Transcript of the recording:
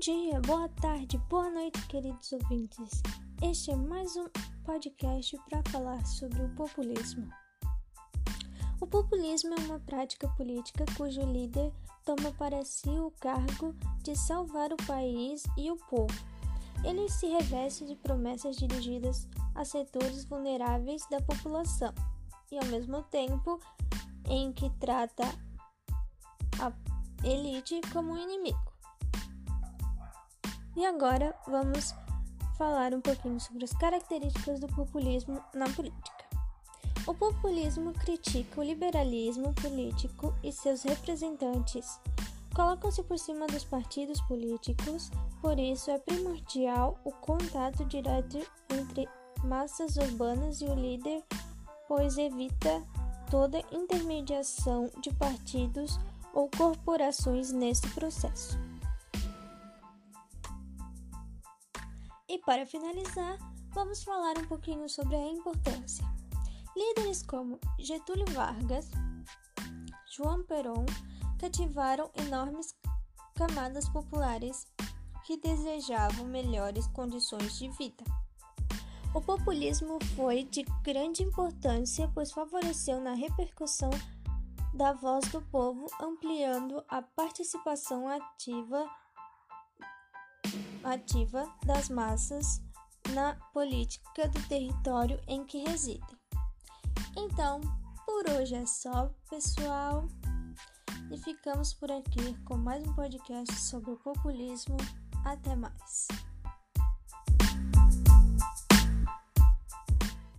dia, boa tarde, boa noite, queridos ouvintes. Este é mais um podcast para falar sobre o populismo. O populismo é uma prática política cujo líder toma para si o cargo de salvar o país e o povo. Ele se reveste de promessas dirigidas a setores vulneráveis da população e, ao mesmo tempo, em que trata a elite como um inimigo. E agora vamos falar um pouquinho sobre as características do populismo na política. O populismo critica o liberalismo político e seus representantes. Colocam-se por cima dos partidos políticos, por isso é primordial o contato direto entre massas urbanas e o líder, pois evita toda intermediação de partidos ou corporações nesse processo. E para finalizar, vamos falar um pouquinho sobre a importância. Líderes como Getúlio Vargas, João Perón cativaram enormes camadas populares que desejavam melhores condições de vida. O populismo foi de grande importância, pois favoreceu na repercussão da voz do povo, ampliando a participação ativa ativa das massas na política do território em que residem. Então, por hoje é só, pessoal. E ficamos por aqui com mais um podcast sobre o populismo. Até mais.